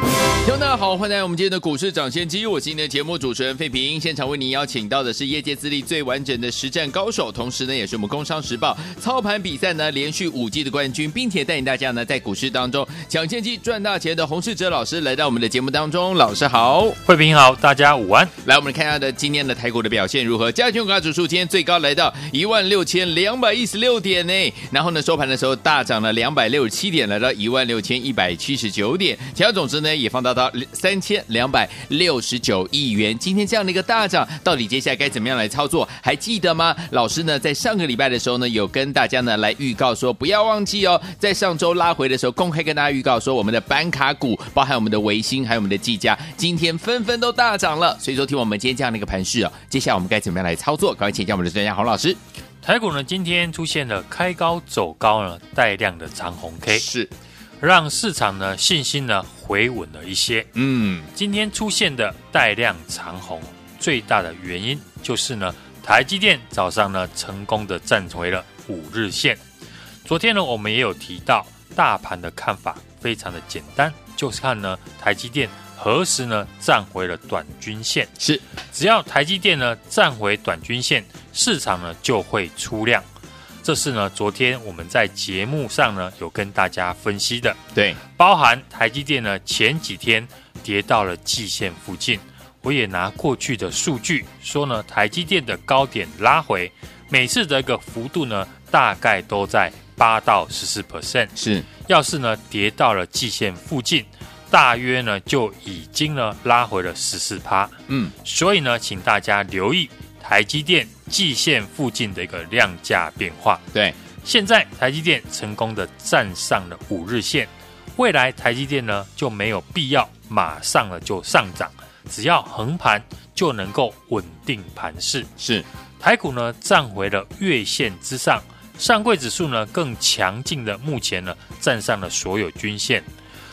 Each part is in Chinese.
听众大家好，欢迎来到我们今天的股市涨先机。我是今天的节目主持人费平，现场为您邀请到的是业界资历最完整的实战高手，同时呢，也是我们工商时报操盘比赛呢连续五季的冠军，并且带领大家呢在股市当中抢先机赚大钱的洪世哲老师来到我们的节目当中。老师好，费平好，大家午安。来，我们看一下的今天的台股的表现如何？加权股价指数今天最高来到一万六千两百一十六点呢，然后呢收盘的时候大涨了两百六十七点，来到一万六千一百七十九点，其他总之呢也放大到三千两百六十九亿元，今天这样的一个大涨，到底接下来该怎么样来操作？还记得吗？老师呢，在上个礼拜的时候呢，有跟大家呢来预告说，不要忘记哦，在上周拉回的时候，公开跟大家预告说，我们的板卡股，包含我们的维星，还有我们的技嘉，今天纷纷都大涨了。所以说，听我们今天这样的一个盘势哦，接下来我们该怎么样来操作？赶快请教我们的专家洪老师。台股呢，今天出现了开高走高呢，带量的长红 K，是。让市场呢信心呢回稳了一些。嗯，今天出现的带量长红，最大的原因就是呢，台积电早上呢成功的站回了五日线。昨天呢，我们也有提到，大盘的看法非常的简单，就是看呢台积电何时呢站回了短均线。是，只要台积电呢站回短均线，市场呢就会出量。这是呢，昨天我们在节目上呢有跟大家分析的，对，包含台积电呢前几天跌到了季线附近，我也拿过去的数据说呢，台积电的高点拉回，每次的一个幅度呢大概都在八到十四 percent，是，要是呢跌到了季线附近，大约呢就已经呢拉回了十四趴，嗯，所以呢，请大家留意。台积电季线附近的一个量价变化，对，现在台积电成功的站上了五日线，未来台积电呢就没有必要马上了就上涨，只要横盘就能够稳定盘势。是，台股呢站回了月线之上，上柜指数呢更强劲的目前呢站上了所有均线。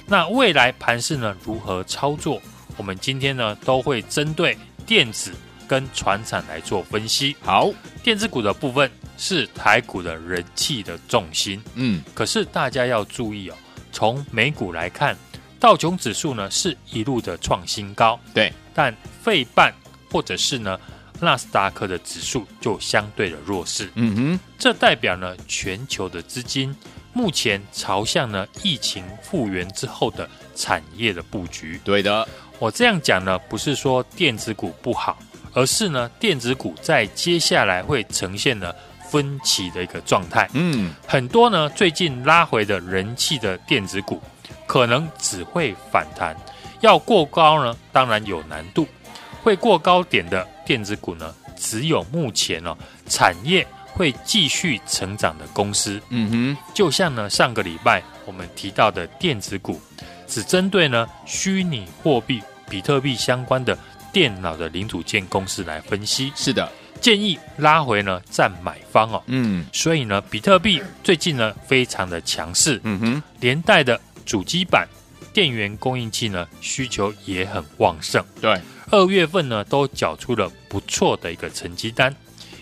那未来盘势呢如何操作？我们今天呢都会针对电子。跟船产来做分析。好，电子股的部分是台股的人气的重心。嗯，可是大家要注意哦，从美股来看，道琼指数呢是一路的创新高。对，但费半或者是呢纳斯达克的指数就相对的弱势。嗯哼，这代表呢全球的资金目前朝向呢疫情复原之后的产业的布局。对的，我这样讲呢不是说电子股不好。而是呢，电子股在接下来会呈现呢分歧的一个状态。嗯，很多呢最近拉回的人气的电子股，可能只会反弹，要过高呢，当然有难度。会过高点的电子股呢，只有目前呢、哦、产业会继续成长的公司。嗯哼，就像呢上个礼拜我们提到的电子股，只针对呢虚拟货币、比特币相关的。电脑的零组件公司来分析，是的，建议拉回呢占买方哦。嗯，所以呢，比特币最近呢非常的强势，嗯哼，连带的主机板、电源供应器呢需求也很旺盛。对，二月份呢都缴出了不错的一个成绩单，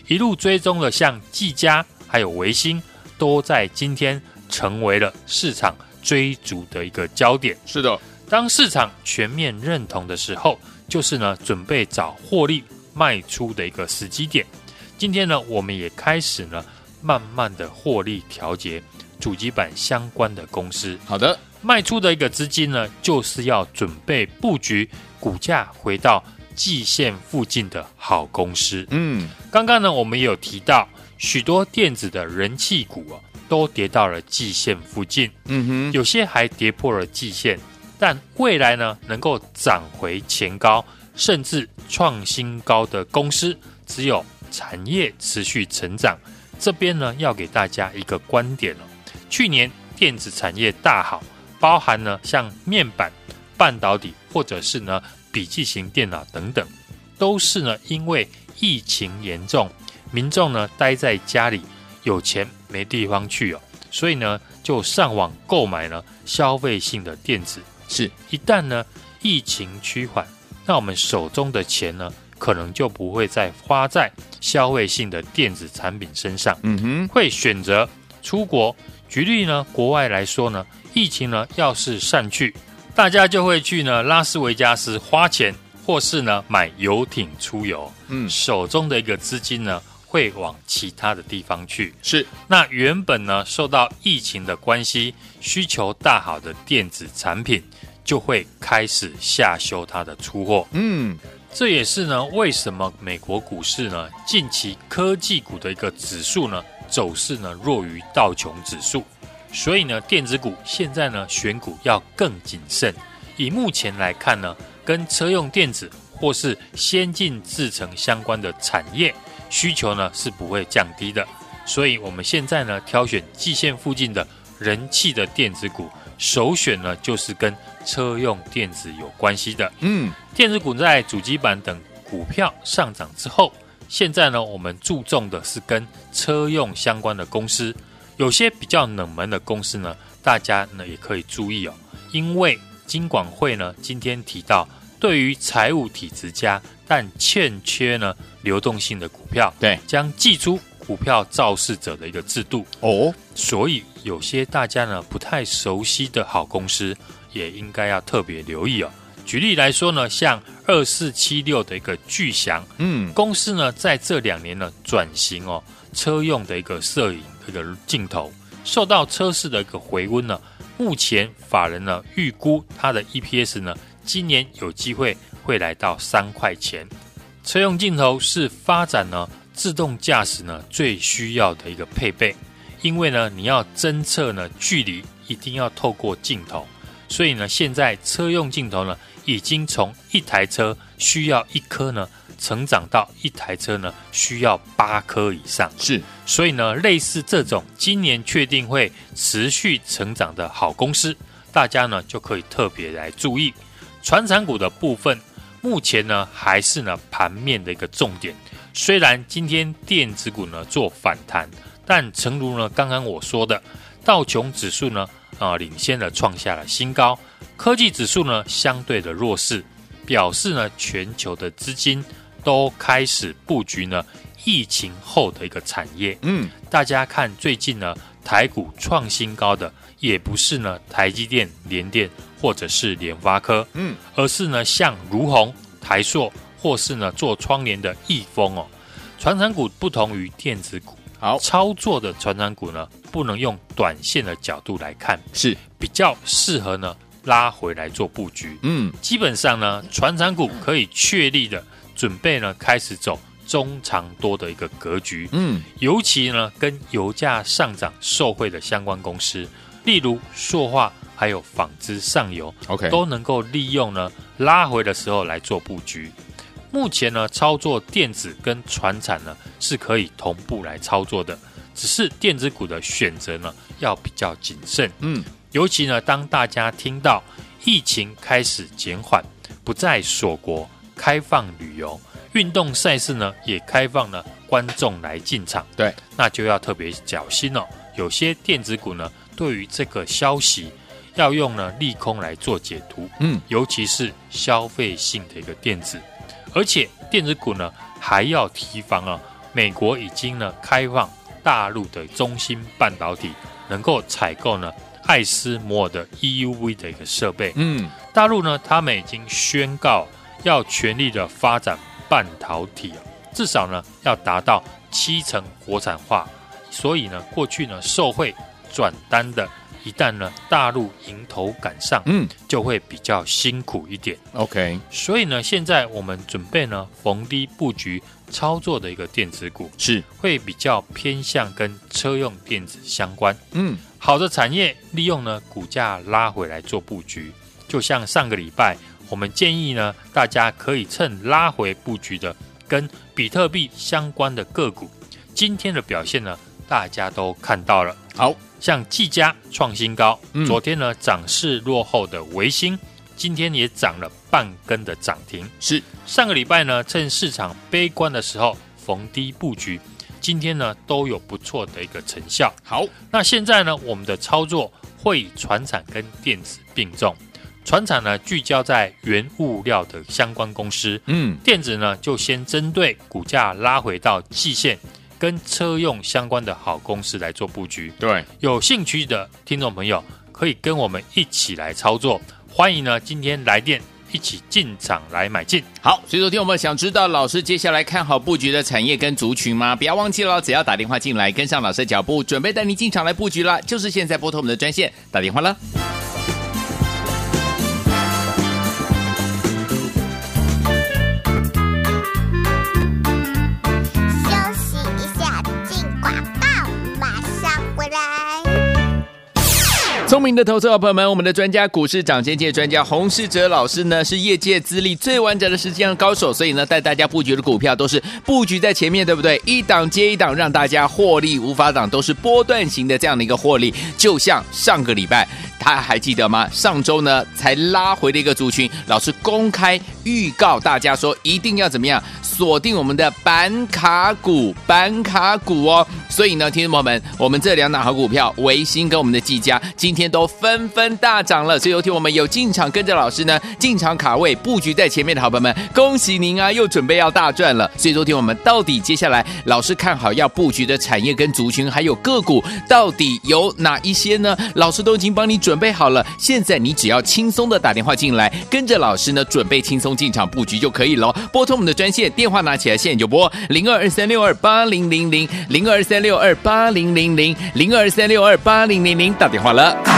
一路追踪了像技嘉还有维星，都在今天成为了市场追逐的一个焦点。是的，当市场全面认同的时候。就是呢，准备找获利卖出的一个时机点。今天呢，我们也开始呢，慢慢的获利调节主机板相关的公司。好的，卖出的一个资金呢，就是要准备布局股价回到季线附近的好公司。嗯，刚刚呢，我们也有提到许多电子的人气股啊，都跌到了季线附近。嗯哼，有些还跌破了季线。但未来呢，能够涨回前高，甚至创新高的公司，只有产业持续成长。这边呢，要给大家一个观点了。去年电子产业大好，包含呢像面板、半导体，或者是呢笔记型电脑等等，都是呢因为疫情严重，民众呢待在家里，有钱没地方去哦，所以呢就上网购买了消费性的电子。是，一旦呢疫情趋缓，那我们手中的钱呢，可能就不会再花在消费性的电子产品身上。嗯哼，会选择出国。举例呢，国外来说呢，疫情呢要是散去，大家就会去呢拉斯维加斯花钱，或是呢买游艇出游。嗯，手中的一个资金呢会往其他的地方去。是，那原本呢受到疫情的关系，需求大好的电子产品就会开始下修它的出货。嗯，这也是呢为什么美国股市呢近期科技股的一个指数呢。走势呢弱于道琼指数，所以呢电子股现在呢选股要更谨慎。以目前来看呢，跟车用电子或是先进制程相关的产业需求呢是不会降低的。所以我们现在呢挑选季线附近的人气的电子股，首选呢就是跟车用电子有关系的。嗯，电子股在主机板等股票上涨之后。现在呢，我们注重的是跟车用相关的公司，有些比较冷门的公司呢，大家呢也可以注意哦。因为金管会呢今天提到，对于财务体质佳但欠缺呢流动性的股票，对，将祭出股票肇事者的一个制度哦。所以有些大家呢不太熟悉的好公司，也应该要特别留意哦。举例来说呢，像二四七六的一个巨祥，嗯，公司呢在这两年呢转型哦，车用的一个摄影的一个镜头，受到车市的一个回温呢，目前法人呢预估它的 EPS 呢今年有机会会来到三块钱。车用镜头是发展呢自动驾驶呢最需要的一个配备，因为呢你要侦测呢距离，一定要透过镜头，所以呢现在车用镜头呢。已经从一台车需要一颗呢，成长到一台车呢需要八颗以上。是，所以呢，类似这种今年确定会持续成长的好公司，大家呢就可以特别来注意。传产股的部分，目前呢还是呢盘面的一个重点。虽然今天电子股呢做反弹，但诚如呢刚刚我说的，道琼指数呢啊领先的创下了新高。科技指数呢相对的弱势，表示呢全球的资金都开始布局呢疫情后的一个产业。嗯，大家看最近呢台股创新高的也不是呢台积电、联电或者是联发科，嗯，而是呢像如虹、台硕或是呢做窗帘的易丰哦。传产股不同于电子股，好。操作的传产股呢不能用短线的角度来看，是。比较适合呢。拉回来做布局，嗯，基本上呢，传产股可以确立的准备呢，开始走中长多的一个格局，嗯，尤其呢，跟油价上涨受惠的相关公司，例如塑化还有纺织上游，OK，都能够利用呢拉回的时候来做布局。目前呢，操作电子跟船产呢是可以同步来操作的，只是电子股的选择呢要比较谨慎，嗯。尤其呢，当大家听到疫情开始减缓，不再锁国、开放旅游、运动赛事呢也开放了观众来进场，对，那就要特别小心哦。有些电子股呢，对于这个消息要用呢利空来做解读，嗯，尤其是消费性的一个电子，而且电子股呢还要提防啊，美国已经呢开放大陆的中芯半导体能够采购呢。艾斯摩尔的 EUV 的一个设备，嗯，大陆呢，他们已经宣告要全力的发展半导体，至少呢要达到七成国产化。所以呢，过去呢受惠转单的，一旦呢大陆迎头赶上，嗯，就会比较辛苦一点。OK，所以呢，现在我们准备呢逢低布局操作的一个电子股，是。会比较偏向跟车用电子相关，嗯。好的产业利用呢股价拉回来做布局，就像上个礼拜我们建议呢，大家可以趁拉回布局的跟比特币相关的个股，今天的表现呢，大家都看到了。好像技嘉创新高，嗯、昨天呢涨势落后的维新，今天也涨了半根的涨停。是。上个礼拜呢，趁市场悲观的时候逢低布局，今天呢都有不错的一个成效。好，那现在呢，我们的操作会以船产跟电子并重，船产呢聚焦在原物料的相关公司，嗯，电子呢就先针对股价拉回到季线跟车用相关的好公司来做布局。对，有兴趣的听众朋友可以跟我们一起来操作，欢迎呢今天来电。一起进场来买进，好，所以昨天我们想知道老师接下来看好布局的产业跟族群吗？不要忘记了，只要打电话进来跟上老师的脚步，准备带您进场来布局了，就是现在拨通我们的专线打电话了。聪明的投资者朋友们，我们的专家股市涨先界专家洪世哲老师呢，是业界资历最完整的实战高手，所以呢，带大家布局的股票都是布局在前面，对不对？一档接一档，让大家获利无法挡，都是波段型的这样的一个获利。就像上个礼拜，他还记得吗？上周呢才拉回的一个族群，老师公开预告大家说，一定要怎么样锁定我们的板卡股，板卡股哦。所以呢，听众朋友们，我们这两档好股票，维新跟我们的技嘉，今天都纷纷大涨了。所以有听我们有进场跟着老师呢进场卡位布局在前面的好朋友们，恭喜您啊，又准备要大赚了。所以昨天我们到底接下来老师看好要布局的产业跟族群，还有个股，到底有哪一些呢？老师都已经帮你准备好了。现在你只要轻松的打电话进来，跟着老师呢准备轻松进场布局就可以了。拨通我们的专线电话拿起来，现在就拨零二二三六二八零零零零二三。六二八零零零零二三六二八零零零打电话了。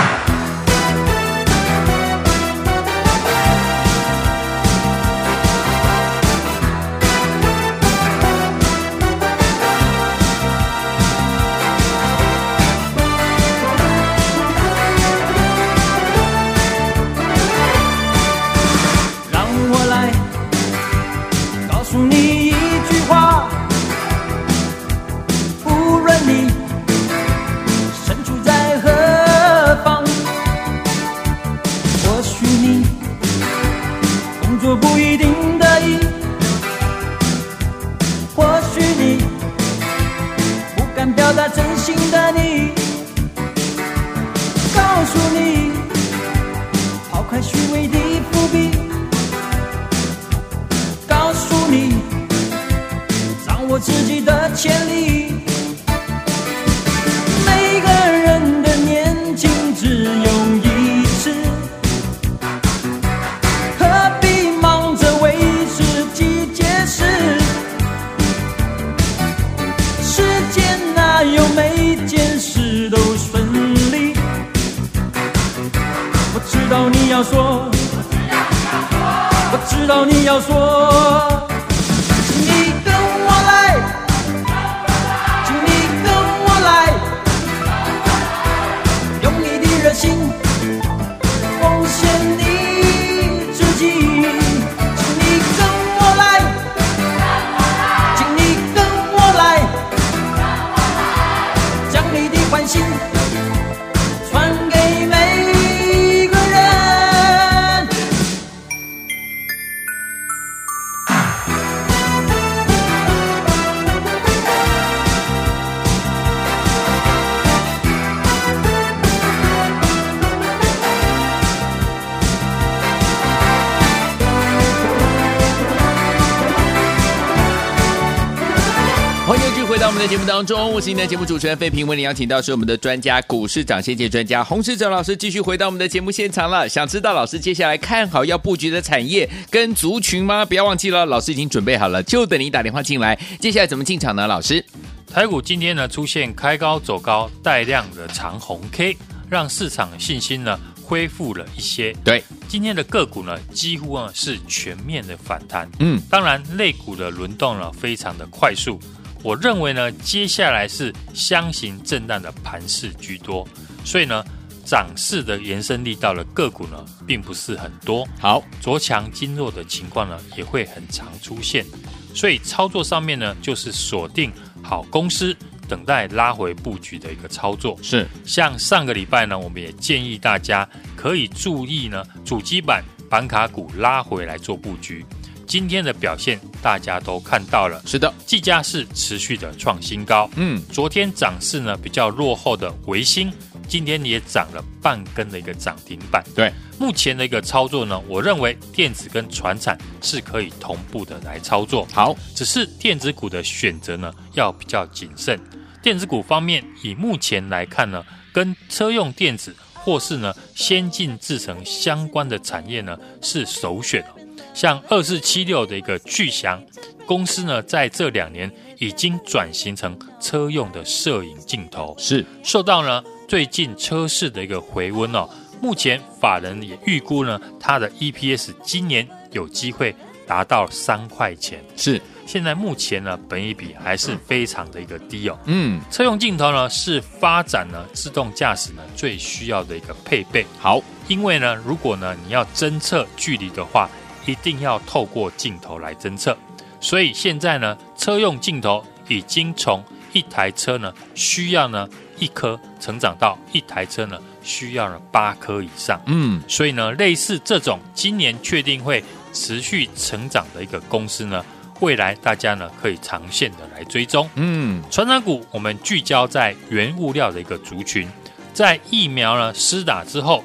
以为你不必告诉你掌握自己的潜力。你要说，我知道你要说。目当中，我是您的节目主持人费平，为您邀请到是我们的专家股市涨先机专家洪世哲老师，继续回到我们的节目现场了。想知道老师接下来看好要布局的产业跟族群吗？不要忘记了，老师已经准备好了，就等你打电话进来。接下来怎么进场呢？老师，台股今天呢出现开高走高带量的长红 K，让市场信心呢恢复了一些。对，今天的个股呢几乎啊是全面的反弹。嗯，当然类股的轮动呢非常的快速。我认为呢，接下来是箱型震荡的盘势居多，所以呢，涨势的延伸力道的个股呢，并不是很多。好，着强筋弱的情况呢，也会很常出现。所以操作上面呢，就是锁定好公司，等待拉回布局的一个操作。是，像上个礼拜呢，我们也建议大家可以注意呢，主机板板卡股拉回来做布局。今天的表现大家都看到了，是的，技嘉是持续的创新高。嗯，昨天涨势呢比较落后的维新，今天也涨了半根的一个涨停板。对，目前的一个操作呢，我认为电子跟船产是可以同步的来操作。好，只是电子股的选择呢要比较谨慎。电子股方面，以目前来看呢，跟车用电子或是呢先进制成相关的产业呢是首选。像二四七六的一个巨祥公司呢，在这两年已经转型成车用的摄影镜头，是受到呢最近车市的一个回温哦。目前法人也预估呢，它的 EPS 今年有机会达到三块钱。是现在目前呢，本益比还是非常的一个低哦。嗯，车用镜头呢是发展呢自动驾驶呢最需要的一个配备。好，因为呢，如果呢你要侦测距离的话。一定要透过镜头来侦测，所以现在呢，车用镜头已经从一台车呢需要呢一颗，成长到一台车呢需要了八颗以上。嗯，所以呢，类似这种今年确定会持续成长的一个公司呢，未来大家呢可以长线的来追踪。嗯，传产股我们聚焦在原物料的一个族群，在疫苗呢施打之后。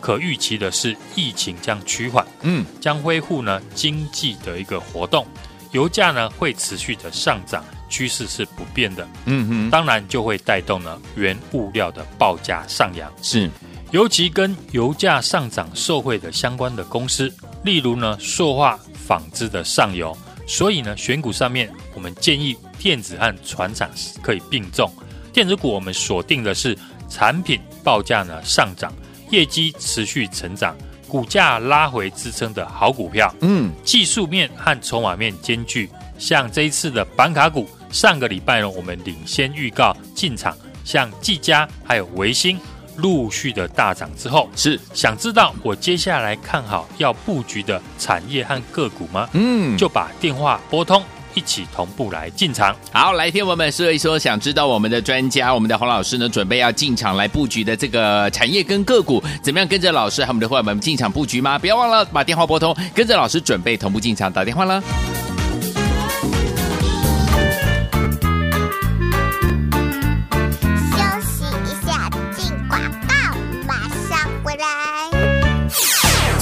可预期的是，疫情将趋缓，嗯，将恢复呢经济的一个活动，油价呢会持续的上涨，趋势是不变的，嗯哼，当然就会带动呢原物料的报价上扬，是，尤其跟油价上涨受惠的相关的公司，例如呢塑化、纺织的上游，所以呢选股上面我们建议电子和船厂可以并重，电子股我们锁定的是产品报价呢上涨。业绩持续成长，股价拉回支撑的好股票，嗯，技术面和筹码面兼具。像这一次的板卡股，上个礼拜呢，我们领先预告进场，像技嘉还有维星陆续的大涨之后，是想知道我接下来看好要布局的产业和个股吗？嗯，就把电话拨通。一起同步来进场。好，来听我们说一说，想知道我们的专家，我们的洪老师呢，准备要进场来布局的这个产业跟个股，怎么样跟着老师和我们的伙伴们进场布局吗？不要忘了把电话拨通，跟着老师准备同步进场，打电话了。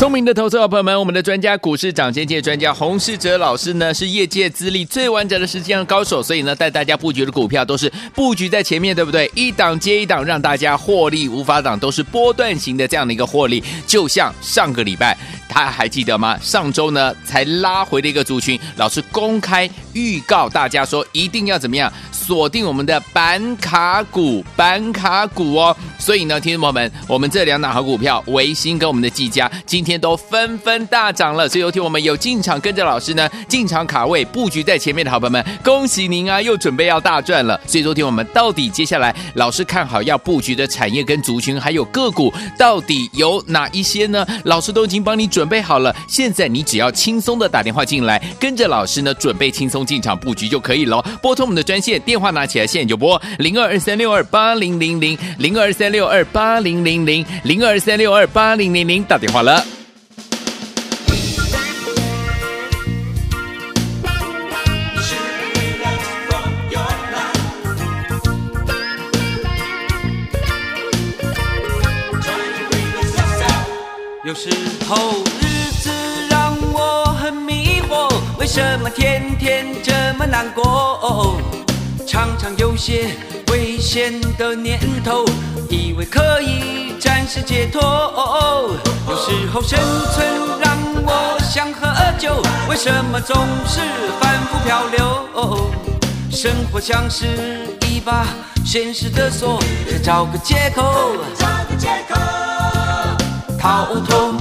聪明的投资者朋友们，我们的专家股市涨先界专家洪世哲老师呢，是业界资历最完整的实战高手，所以呢，带大家布局的股票都是布局在前面，对不对？一档接一档，让大家获利无法挡，都是波段型的这样的一个获利。就像上个礼拜，大家还记得吗？上周呢才拉回的一个族群，老师公开预告大家说，一定要怎么样锁定我们的板卡股，板卡股哦。所以呢，听众朋友们，我们这两档好股票，维新跟我们的技嘉，今天。都纷纷大涨了，所以有听我们有进场跟着老师呢进场卡位布局在前面的好朋友们，恭喜您啊，又准备要大赚了。所以昨天我们到底接下来老师看好要布局的产业跟族群还有个股到底有哪一些呢？老师都已经帮你准备好了，现在你只要轻松的打电话进来，跟着老师呢准备轻松进场布局就可以了。拨通我们的专线电话拿起来，现在就拨零二二三六二八零零零零二三六二八零零零零二三六二八零零零打电话了。有时候日子让我很迷惑，为什么天天这么难过？常常有些危险的念头，以为可以暂时解脱。有时候生存让我想喝酒，为什么总是反复漂流？生活像是一把现实的锁，再找个借口，找个借口。好痛，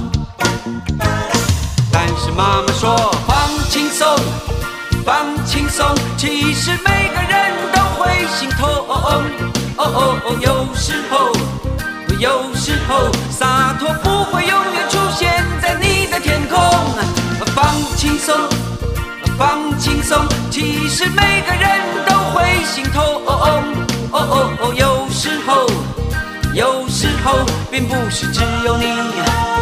但是妈妈说放轻松，放轻松，其实每个人都会心痛。哦哦哦，有时候，有时候洒脱不会永远出现在你的天空。放轻松，放轻松，其实每个人都会心痛。哦哦哦，有时候。有时候，并不是只有你。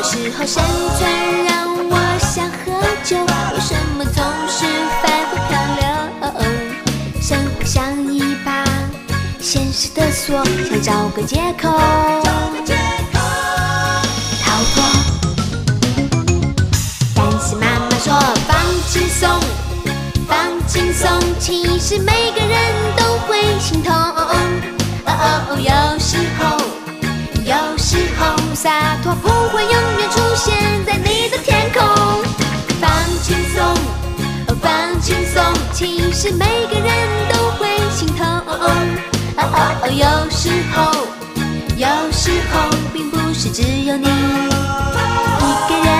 有时候生存让我想喝酒，为什么总是反复漂流？生活像一把现实的锁，想找个借口逃脱。但是妈妈说放轻松，放轻松，其实每个洒脱不会永远出现在你的天空。放轻松，哦，放轻松，其实每个人都会心疼。哦哦哦，有时候，有时候并不是只有你一个人。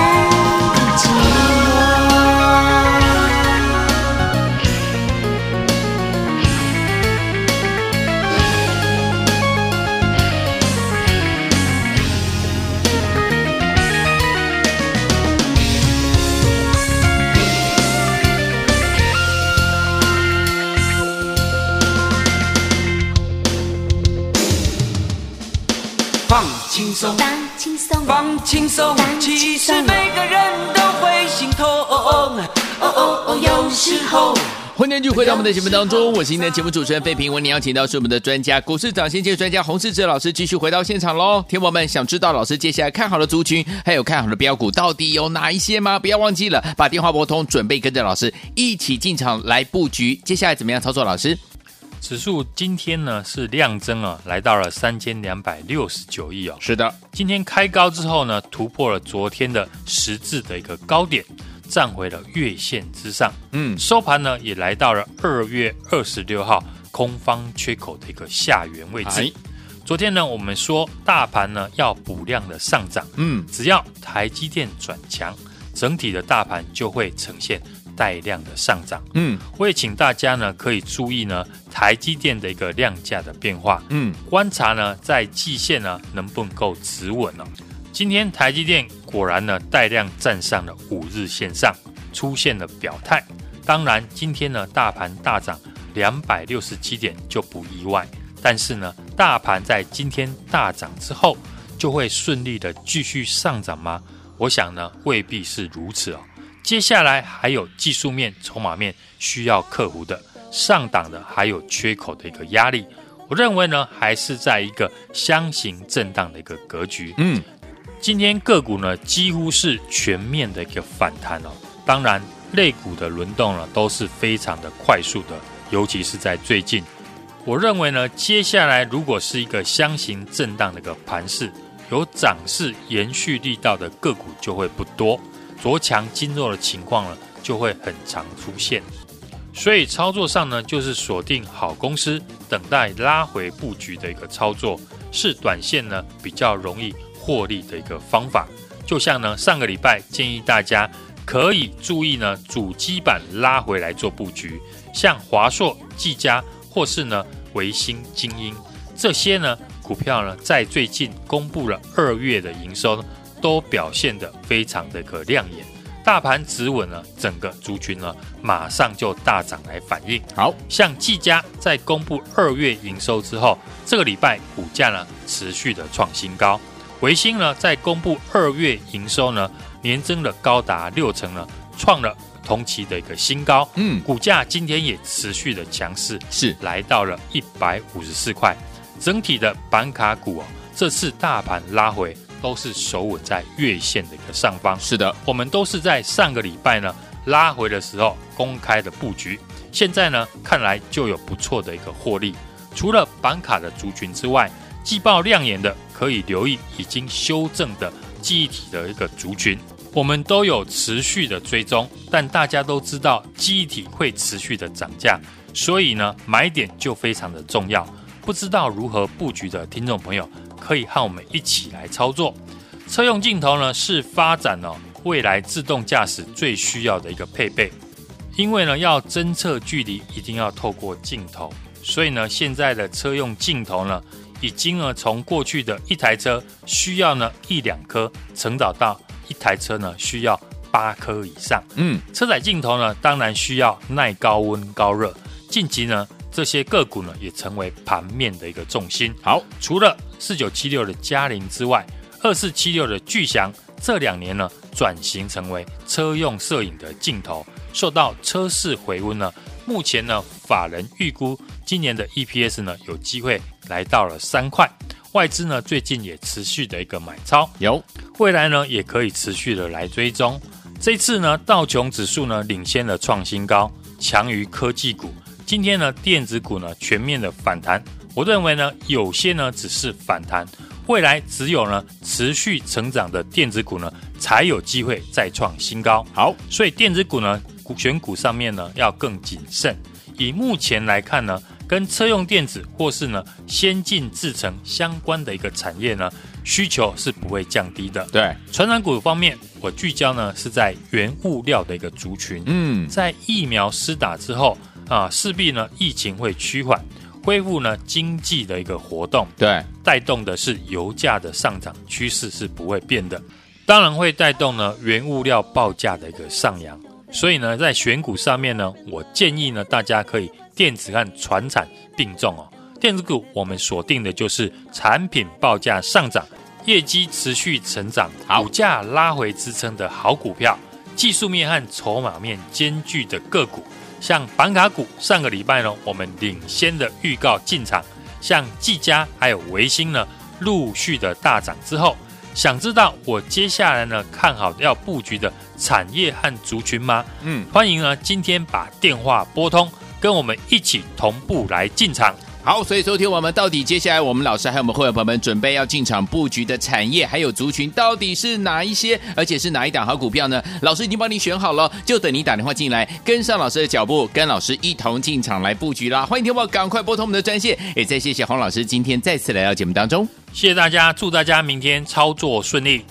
轻松，放轻松，放轻松，其实每个人都会心痛。哦哦哦，有时候。欢迎继续回到我们的节目当中，我是今天的节目主持人费平。为您邀请到是我们的专家，股市涨先界专家洪世哲老师，继续回到现场喽。天友们想知道老师接下来看好的族群，还有看好的标股到底有哪一些吗？不要忘记了，把电话拨通，准备跟着老师一起进场来布局。接下来怎么样操作？老师？指数今天呢是量增啊，来到了三千两百六十九亿哦。是的，今天开高之后呢，突破了昨天的十字的一个高点，站回了月线之上。嗯，收盘呢也来到了二月二十六号空方缺口的一个下缘位置。哎、昨天呢，我们说大盘呢要补量的上涨。嗯，只要台积电转强，整体的大盘就会呈现。带量的上涨，嗯，我也请大家呢可以注意呢台积电的一个量价的变化，嗯，观察呢在季线呢能不能够止稳呢？今天台积电果然呢带量站上了五日线上，出现了表态。当然，今天呢大盘大涨两百六十七点就不意外，但是呢大盘在今天大涨之后就会顺利的继续上涨吗？我想呢未必是如此哦。接下来还有技术面、筹码面需要克服的，上档的还有缺口的一个压力。我认为呢，还是在一个箱型震荡的一个格局。嗯，今天个股呢几乎是全面的一个反弹哦。当然，类股的轮动呢都是非常的快速的，尤其是在最近。我认为呢，接下来如果是一个箱型震荡的一个盘势，有涨势延续力道的个股就会不多。昨强今弱的情况呢，就会很常出现，所以操作上呢，就是锁定好公司，等待拉回布局的一个操作，是短线呢比较容易获利的一个方法。就像呢上个礼拜建议大家可以注意呢主机板拉回来做布局，像华硕、技嘉或是呢维新、精英这些呢股票呢，在最近公布了二月的营收。都表现得非常的可亮眼，大盘止稳了，整个族群呢马上就大涨来反应。好像技嘉在公布二月营收之后，这个礼拜股价呢持续的创新高。维星呢在公布二月营收呢年增了高达六成呢，创了同期的一个新高。嗯，股价今天也持续的强势，是来到了一百五十四块。整体的板卡股哦，这次大盘拉回。都是守稳在月线的一个上方。是的，我们都是在上个礼拜呢拉回的时候公开的布局，现在呢看来就有不错的一个获利。除了板卡的族群之外，季报亮眼的可以留意已经修正的记忆体的一个族群，我们都有持续的追踪。但大家都知道记忆体会持续的涨价，所以呢买点就非常的重要。不知道如何布局的听众朋友，可以和我们一起来操作。车用镜头呢，是发展哦未来自动驾驶最需要的一个配备，因为呢要侦测距离，一定要透过镜头，所以呢现在的车用镜头呢，已经呢从过去的一台车需要呢一两颗，成长到一台车呢需要八颗以上。嗯，车载镜头呢，当然需要耐高温高热。近期呢。这些个股呢，也成为盘面的一个重心。好，除了四九七六的佳凌之外，二四七六的巨祥这两年呢转型成为车用摄影的镜头，受到车市回温呢，目前呢法人预估今年的 EPS 呢有机会来到了三块，外资呢最近也持续的一个买超，有未来呢也可以持续的来追踪。这次呢道琼指数呢领先了创新高，强于科技股。今天呢电子股呢全面的反弹，我认为呢有些呢只是反弹。未来只有呢持续成长的电子股呢，才有机会再创新高。好，所以电子股呢，股选股上面呢要更谨慎。以目前来看呢，跟车用电子或是呢先进制程相关的一个产业呢，需求是不会降低的。对，传染股方面，我聚焦呢是在原物料的一个族群。嗯，在疫苗施打之后啊，势必呢疫情会趋缓。恢复呢经济的一个活动，对，带动的是油价的上涨趋势是不会变的，当然会带动呢原物料报价的一个上扬，所以呢在选股上面呢，我建议呢大家可以电子和传产并重哦，电子股我们锁定的就是产品报价上涨，业绩持续成长，股价拉回支撑的好股票，技术面和筹码面兼具的个股。像板卡股，上个礼拜呢，我们领先的预告进场；像技嘉还有维新呢，陆续的大涨之后，想知道我接下来呢看好要布局的产业和族群吗？嗯，欢迎呢今天把电话拨通，跟我们一起同步来进场。好，所以收听我们到底接下来我们老师还有我们会员朋友们准备要进场布局的产业还有族群到底是哪一些，而且是哪一档好股票呢？老师已经帮你选好了，就等你打电话进来，跟上老师的脚步，跟老师一同进场来布局啦。欢迎听我赶快拨通我们的专线，也再谢谢黄老师今天再次来到节目当中，谢谢大家，祝大家明天操作顺利。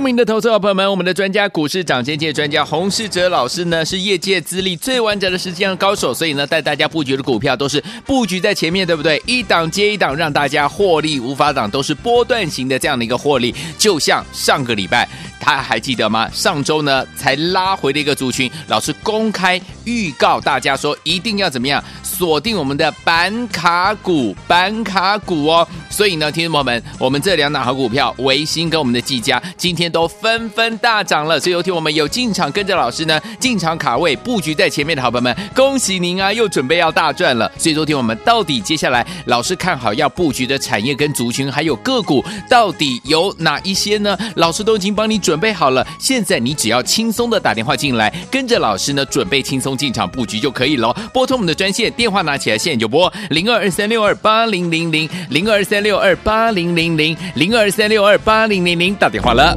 聪明的投资者朋友们，我们的专家股市涨先界专家洪世哲老师呢，是业界资历最完整的实战高手，所以呢，带大家布局的股票都是布局在前面，对不对？一档接一档，让大家获利无法挡，都是波段型的这样的一个获利。就像上个礼拜，他还记得吗？上周呢才拉回的一个族群，老师公开预告大家说，一定要怎么样锁定我们的板卡股，板卡股哦。所以呢，听众朋友们，我们这两档好股票，维新跟我们的技嘉，今天都纷纷大涨了。所以有听我们有进场跟着老师呢进场卡位布局在前面的好朋友们，恭喜您啊，又准备要大赚了。所以昨天我们到底接下来老师看好要布局的产业跟族群，还有个股，到底有哪一些呢？老师都已经帮你准备好了。现在你只要轻松的打电话进来，跟着老师呢准备轻松进场布局就可以了。拨通我们的专线电话，拿起来现在就拨零二二三六二八零零零零二三六二八零零零零二三六二八零零零，打电话了。